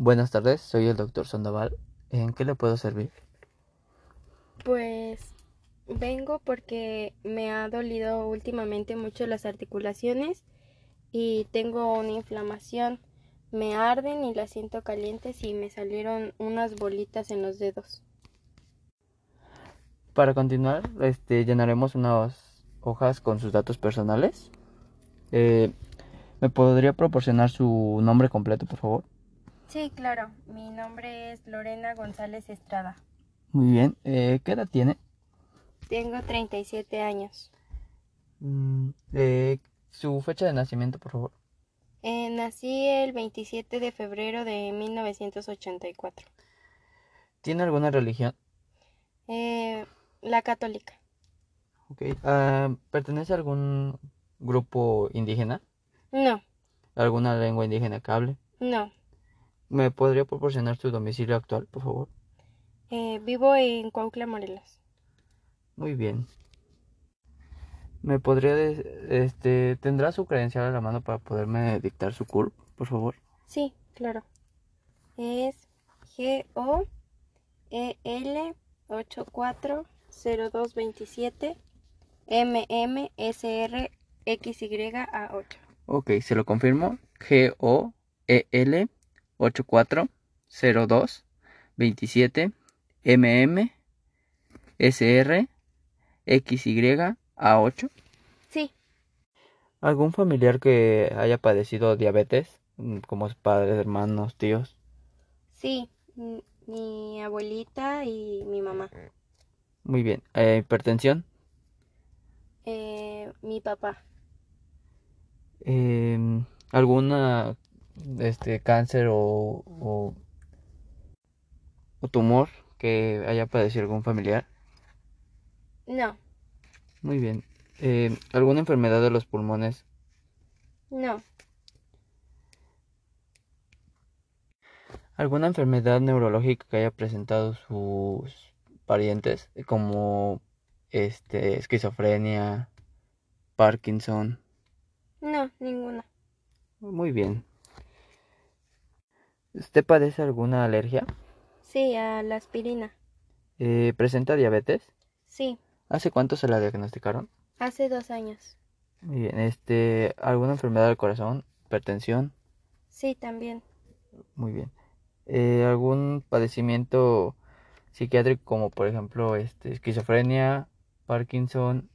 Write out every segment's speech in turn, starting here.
Buenas tardes, soy el doctor Sandoval. ¿En qué le puedo servir? Pues vengo porque me ha dolido últimamente mucho las articulaciones y tengo una inflamación. Me arden y las siento calientes y me salieron unas bolitas en los dedos. Para continuar, este, llenaremos unas hojas con sus datos personales. Eh, ¿Me podría proporcionar su nombre completo, por favor? Sí, claro. Mi nombre es Lorena González Estrada. Muy bien. Eh, ¿Qué edad tiene? Tengo 37 años. Mm, eh, ¿Su fecha de nacimiento, por favor? Eh, nací el 27 de febrero de 1984. ¿Tiene alguna religión? Eh, la católica. Ok. Ah, ¿Pertenece a algún grupo indígena? No, ¿Alguna lengua indígena que hable? no. ¿Me podría proporcionar su domicilio actual, por favor? Eh, vivo en Cuautla, Morelos. Muy bien. ¿Me podría, este, tendrá su credencial a la mano para poderme dictar su CURP, por favor? Sí, claro. Es G O E L 840227 M M S R X Y A 8. Ok, se lo confirmo. E G-O-E-L 8402 27 MM SR XY A8. Sí, ¿Algún familiar que haya padecido diabetes? Como padres, hermanos, tíos. sí. Mi abuelita y mi mamá. Muy bien. Eh, ¿Hipertensión? Eh, mi papá. Em, ¿Alguna este, cáncer o, o, o tumor que haya padecido algún familiar? No, Muy bien. Eh, ¿Alguna enfermedad de los pulmones? no, ¿Alguna enfermedad neurológica que haya presentado sus parientes? Como este, esquizofrenia, Parkinson. no, ninguna. Muy bien. ¿Usted padece alguna alergia? Sí, a la aspirina. Eh, ¿Presenta diabetes? Sí, ¿Hace cuánto se la diagnosticaron? hace dos años. Muy bien. Este, ¿alguna enfermedad del corazón? ¿Hipertensión? Sí, también. Muy bien. Eh, ¿algún padecimiento psiquiátrico como por ejemplo este, esquizofrenia, Parkinson,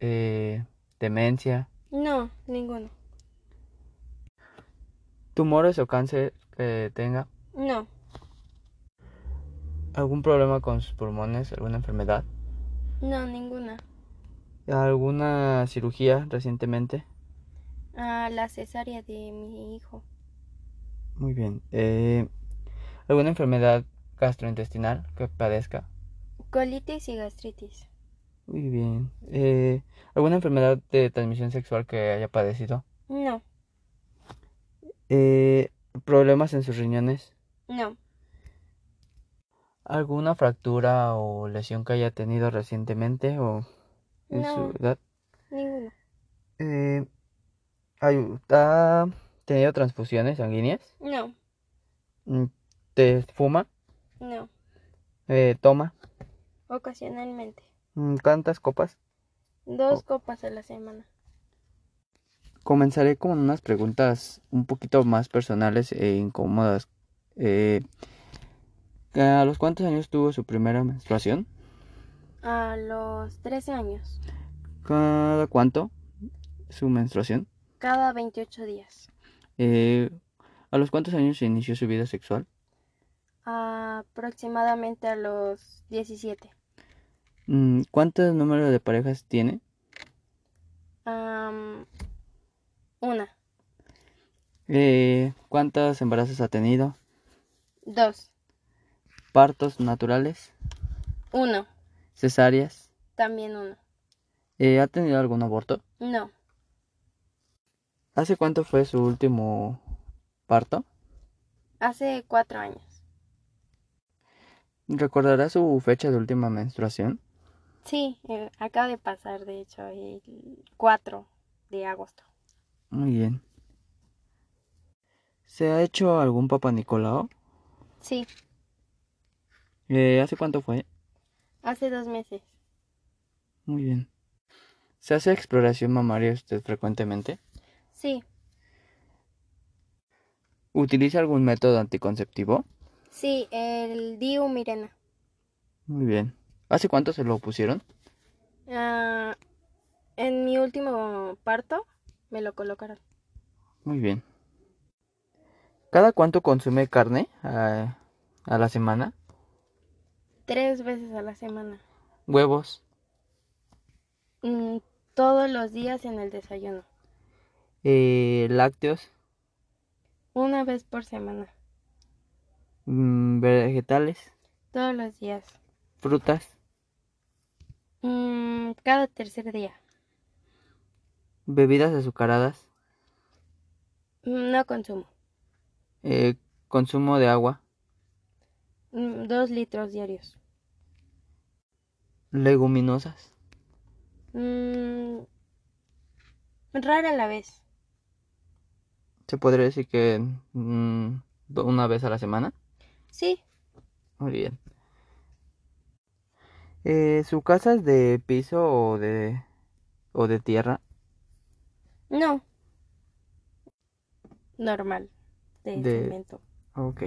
eh, demencia, No, ninguno. tumores o cáncer que tenga? No, ¿Algún problema con sus pulmones? ¿Alguna enfermedad? no, ninguna. ¿Alguna cirugía recientemente? A la cesárea de mi hijo. Muy bien. Eh, ¿alguna enfermedad gastrointestinal que padezca? Colitis y gastritis. Muy bien. Eh, ¿alguna enfermedad de transmisión sexual que haya padecido? No, Eh, ¿problemas en sus riñones? no, ¿Alguna fractura o lesión que haya tenido recientemente o en No. su edad? ninguno. Eh, ¿Ha tenido transfusiones sanguíneas? No, Mm, ¿Te fuma? no. Eh, ¿Toma? Ocasionalmente. Mm, ¿Cuántas copas? Dos Oh. copas a la semana. Comenzaré con unas preguntas un poquito más personales e incómodas. Eh, ¿a los cuántos años tuvo su primera menstruación? A los 13 años. ¿Cada cuánto su menstruación? Cada 28 días. Eh, ¿a los cuántos años se inició su vida sexual? Aproximadamente a los 17. Mm, ¿Cuántos números de parejas tiene? Am, una. Eh, ¿cuántos embarazos ha tenido? Dos. ¿Partos naturales? Uno. ¿Cesáreas? También uno. Eh, ¿ha tenido algún aborto? No. ¿Hace cuánto fue su último parto? Hace cuatro años. ¿Recordará su fecha de última menstruación? Sí, eh, acaba de pasar, de hecho, el 4 de agosto. Muy bien. ¿Se ha hecho algún Papa Nicolau? Sí, Eh, ¿Hace cuánto fue? hace dos meses. Muy bien. ¿Se hace exploración mamaria usted frecuentemente? Sí, ¿Utiliza algún método anticonceptivo? sí, el Diu Mirena. Muy bien. ¿Hace cuánto se lo pusieron? Ah, en mi último parto me lo colocaron. Muy bien. ¿Cada cuánto consume carne a, a la semana? Tres veces a la semana. ¿Huevos? Mm, todos los días en el desayuno. Eh, ¿Lácteos? Una vez por semana. Mm, ¿Vegetales? Todos los días. ¿Frutas? Mm, cada tercer día. ¿Bebidas azucaradas? Mm, No consumo. Eh, ¿Consumo de agua? Mm, Dos litros diarios. ¿Leguminosas? Mm, rara la vez. ¿Se podría decir que mm, una vez a la semana? Sí, Muy bien. Eh, ¿Su casa es de piso o de, o de tierra? No. Normal. De, De- cemento. Ok.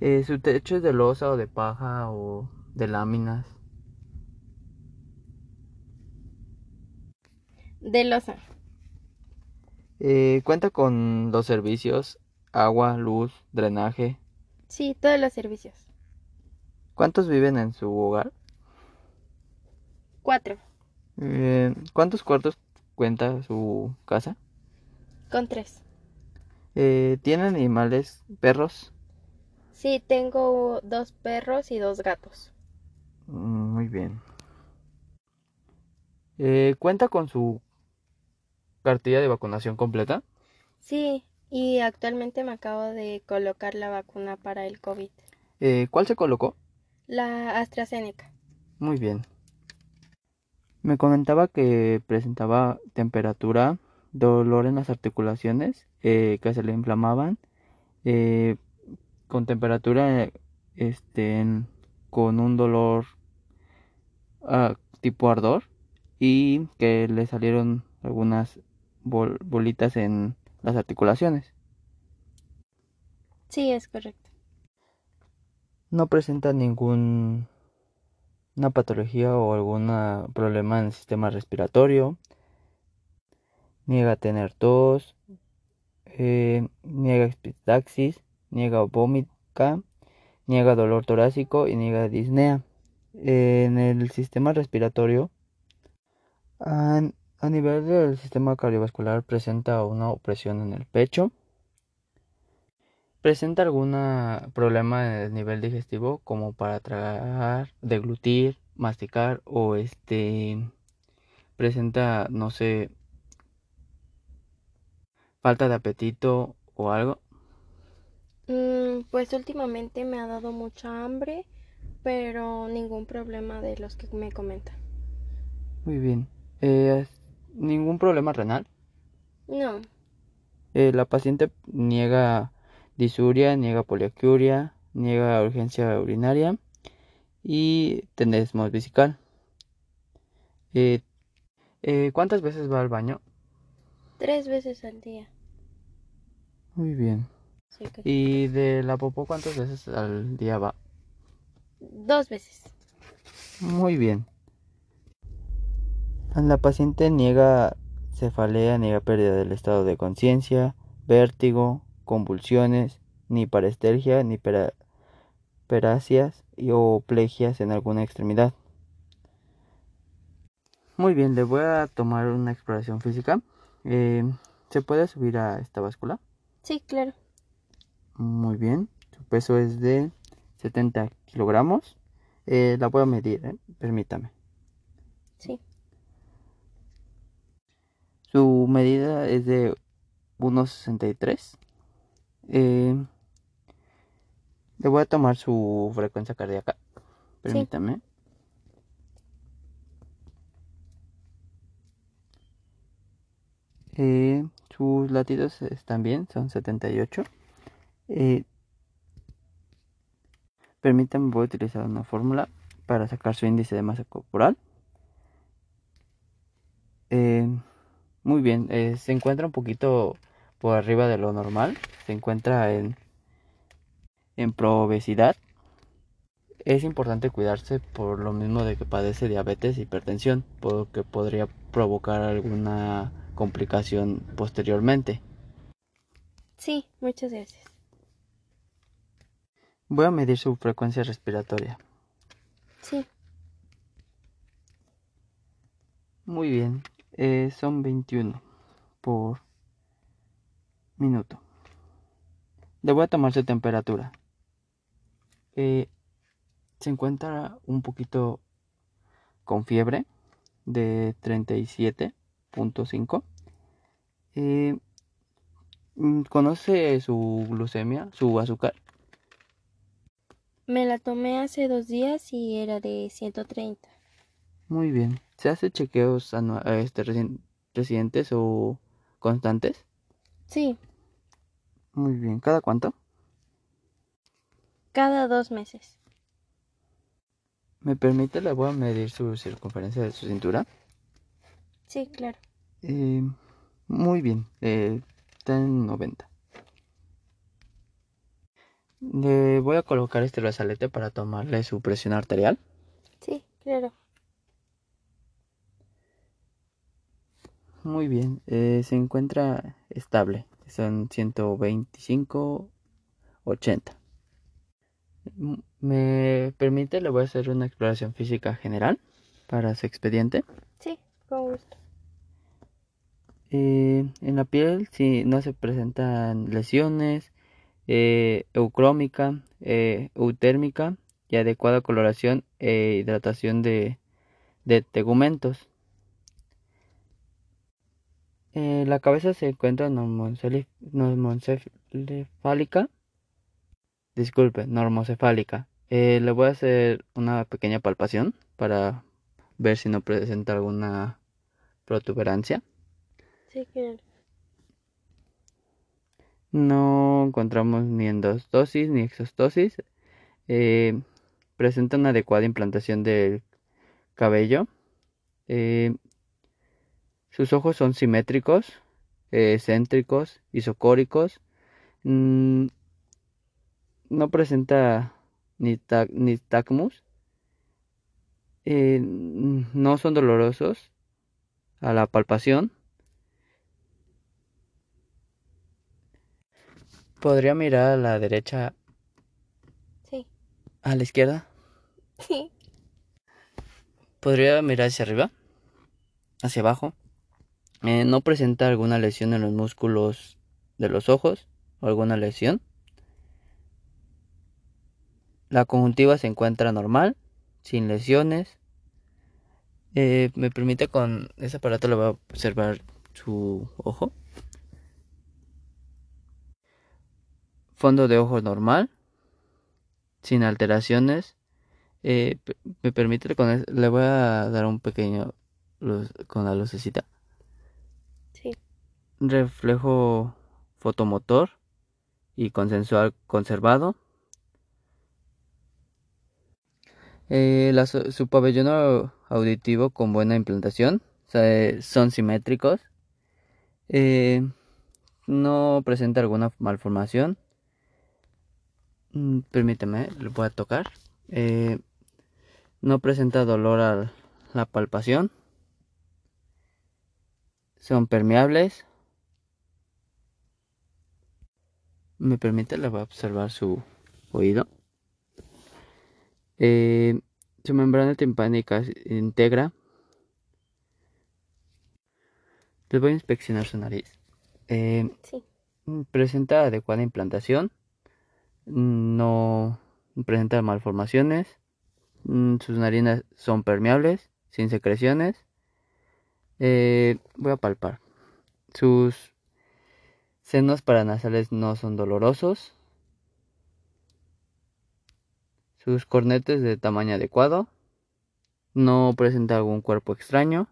Eh, ¿Su techo es de losa o de paja o de láminas? De losa. Eh, ¿cuenta con los servicios agua, luz, drenaje? Sí, todos los servicios. ¿Cuántos viven en su hogar? Cuatro. Eh, ¿cuántos cuartos cuenta su casa? Con tres. Eh, ¿tiene animales, perros? Sí, tengo dos perros y dos gatos. Mm, Muy bien. Eh, ¿cuenta con su cartilla de vacunación completa? Sí, y actualmente me acabo de colocar la vacuna para el COVID. Eh, ¿cuál se colocó? La AstraZeneca. Muy bien. Me comentaba que presentaba temperatura, dolor en las articulaciones, eh, que se le inflamaban, eh, con temperatura, eh, este, con un dolor ah, tipo ardor y que le salieron algunas bol- bolitas en las articulaciones. Sí, es correcto. No presenta ningún una patología o algún problema en el sistema respiratorio. Niega tener tos, eh, niega epistaxis, niega vómica, niega dolor torácico y niega disnea. En el sistema respiratorio, a nivel del sistema cardiovascular, presenta una opresión en el pecho. ¿Presenta algún problema en el nivel digestivo como para tragar, deglutir, masticar o este presenta, no sé, falta de apetito o algo? Mm, pues últimamente me ha dado mucha hambre, pero ningún problema de los que me comentan. Muy bien. Eh, ¿Ningún problema renal? No, Eh, la paciente niega disuria, niega poliacuria, niega urgencia urinaria y tenesmos vesical. Eh, eh, ¿cuántas veces va al baño? tres veces al día. Muy bien. Sí, que- ¿Y de la popó cuántas veces al día va? Dos veces. Muy bien. La paciente niega cefalea, niega pérdida del estado de conciencia, vértigo, convulsiones, ni parestelgia, ni pera- perasias y o plegias en alguna extremidad. Muy bien, le voy a tomar una exploración física. Eh, ¿Se puede subir a esta báscula? Sí, claro. Muy bien. Su peso es de 70 kilogramos. Eh, la voy a medir, ¿eh? permítame. Sí. Su medida es de 1,63. Eh, le voy a tomar su frecuencia cardíaca. Permítame. Eh, sus latidos están bien, son 78. Eh, permítanme, voy a utilizar una fórmula para sacar su índice de masa corporal. Eh, muy bien, se encuentra un poquito por arriba de lo normal, se encuentra en, en pro-obesidad. Es importante cuidarse por lo mismo de que padece diabetes e hipertensión, porque podría provocar alguna complicación posteriormente. Sí, muchas gracias. Voy a medir su frecuencia respiratoria. Sí. Muy bien, eh, son 21 por minuto. Le voy a tomar su temperatura. Eh, se encuentra un poquito con fiebre de 37.5. Eh, mm, ¿Conoce su glucemia, su azúcar? Me la tomé hace dos días y era de 130. Muy bien. ¿Se hace chequeos este, residentes o constantes? Sí. Muy bien. ¿Cada cuánto? Cada dos meses. ¿Me permite? Le voy a medir su circunferencia de su cintura. Sí, claro. Eh, muy bien. Eh, está en 90. Le voy a colocar este brazalete para tomarle su presión arterial. Sí, claro. Muy bien, eh, se encuentra estable. Son 125, 80. ¿Me permite? Le voy a hacer una exploración física general para su expediente. Sí, con gusto. Eh, en la piel, si no se presentan lesiones, eh, eucrómica, eh, eutérmica y adecuada coloración e hidratación de, tegumentos. Eh, la cabeza se encuentra normocefálica. Disculpe, normocefálica. le voy a hacer una pequeña palpación para ver si no presenta alguna protuberancia. Sí, claro. No encontramos ni endostosis ni exostosis. Eh, presenta una adecuada implantación del cabello. Eh, sus ojos son simétricos, eh, céntricos, isocóricos. Mm, no presenta ni, ni tacmus. no son dolorosos a la palpación. ¿Podría mirar a la derecha? Sí. ¿A la izquierda? Sí. ¿Podría mirar hacia arriba? ¿Hacia abajo? Eh, ¿No presenta alguna lesión en los músculos de los ojos? ¿O alguna lesión? La conjuntiva se encuentra normal, sin lesiones. Eh, ¿Me permite con ese aparato le voy a observar su ojo? fondo de ojos normal, sin alteraciones. Eh, me permite, con le voy a dar un pequeño con la lucecita. Reflejo fotomotor y consensual conservado. Eh, su pabellón auditivo con buena implantación. son simétricos. Eh, no presenta alguna malformación. Mm, permíteme, le voy a tocar. Eh, no presenta dolor a la palpación. Son permeables. Me permite, le voy a observar su oído. Eh, su membrana timpánica integra. Les voy a inspeccionar su nariz. Eh, presenta adecuada implantación no presenta malformaciones, mm, sus narinas son permeables, sin secreciones. Eh, voy a palpar. Sus Senos paranasales no son dolorosos. Sus cornetes de tamaño adecuado. No presenta algún cuerpo extraño.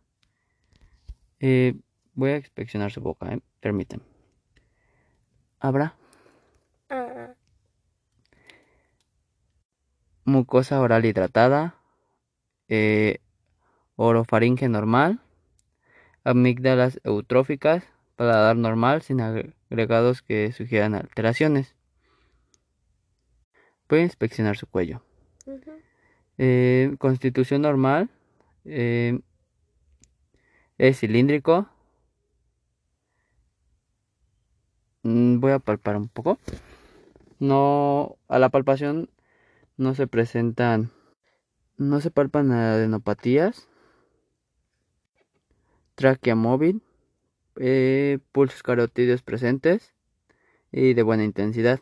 Eh, voy a inspeccionar su boca, ¿eh? ¿Habrá? Ah. Mucosa oral hidratada. Eh, orofaringe normal. Amígdalas eutróficas paladar normal sin agregados que sugieran alteraciones. Puede inspeccionar su cuello. Eh, constitución normal. Eh, es cilíndrico. Mm, voy a palpar un poco. No, a la palpación no se presentan, no se palpan adenopatías, tráquea móvil, eh, pulsos carotídeos presentes y de buena intensidad.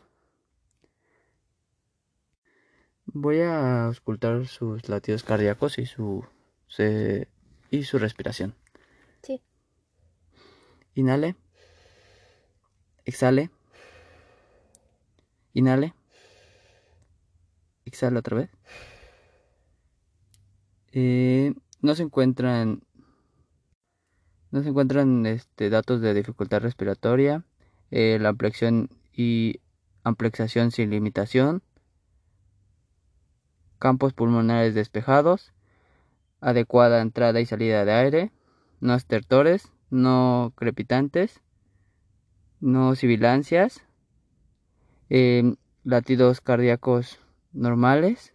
Voy a auscultar sus latidos cardíacos y su, y su respiración. Sí. Inhale. Exhale. Inhale. Exhala otra vez. Eh, no se encuentran no se encuentran este, datos de dificultad respiratoria, eh, la ampliación y amplexación sin limitación, campos pulmonares despejados, adecuada entrada y salida de aire, no estertores, no crepitantes, no sibilancias, eh, latidos cardíacos normales,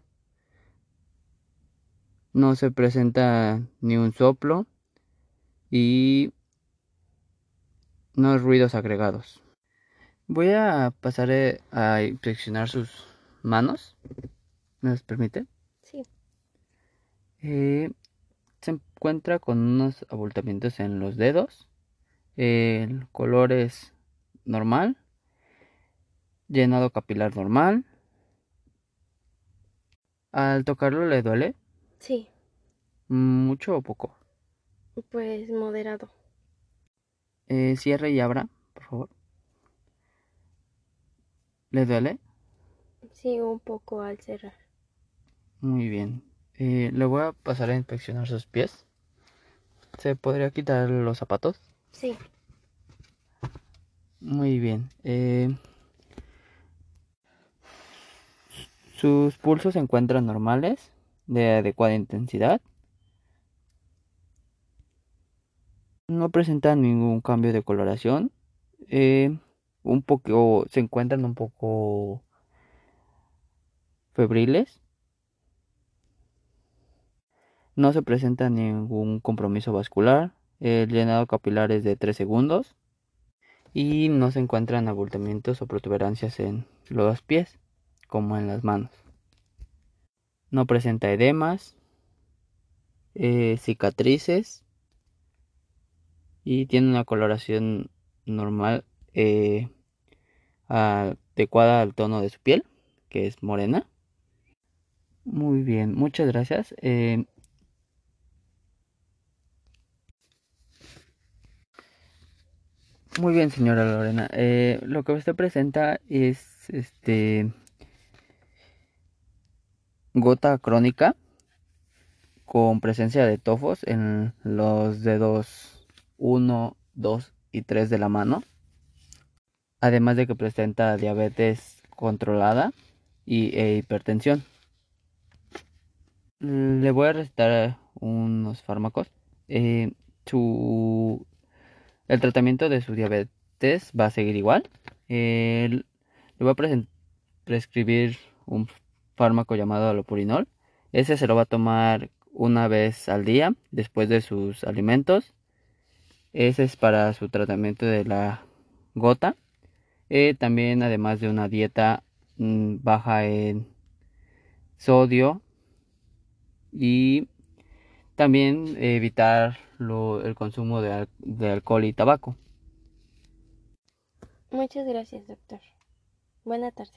no se presenta ni un soplo y no ruidos agregados. Voy a pasar eh, a inspeccionar sus manos. ¿Me las permite? Sí. Eh, se encuentra con unos abultamientos en los dedos. El color es normal. Llenado capilar normal. ¿Al tocarlo le duele? Sí. ¿Mucho o poco? Pues moderado. Eh, cierre y abra, por favor. ¿Le duele? Sí, un poco al cerrar. Muy bien. Eh, le voy a pasar a inspeccionar sus pies. ¿Se podría quitar los zapatos? Sí. Muy bien. Eh, sus pulsos se encuentran normales, de adecuada intensidad. No presentan ningún cambio de coloración. Eh, un poco, se encuentran un poco febriles. No se presenta ningún compromiso vascular. El llenado capilar es de 3 segundos. Y no se encuentran abultamientos o protuberancias en los pies, como en las manos. No presenta edemas, eh, cicatrices y tiene una coloración normal eh, adecuada al tono de su piel, que es morena. Muy bien, muchas gracias. Eh, Muy bien, señora Lorena. Eh, lo que usted presenta es este gota crónica con presencia de tofos en los dedos 1, 2 y 3 de la mano. Además de que presenta diabetes controlada y e hipertensión. Le voy a recetar unos fármacos. Eh, el tratamiento de su diabetes va a seguir igual. le voy a prescribir un fármaco llamado alopurinol. Ese se lo va a tomar una vez al día después de sus alimentos. Ese es para su tratamiento de la gota. Eh, también además de una dieta mm, baja en sodio y también evitar el consumo de, de alcohol y tabaco. Muchas gracias, doctor. Buena tarde.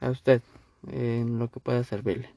A usted, en lo que pueda servirle.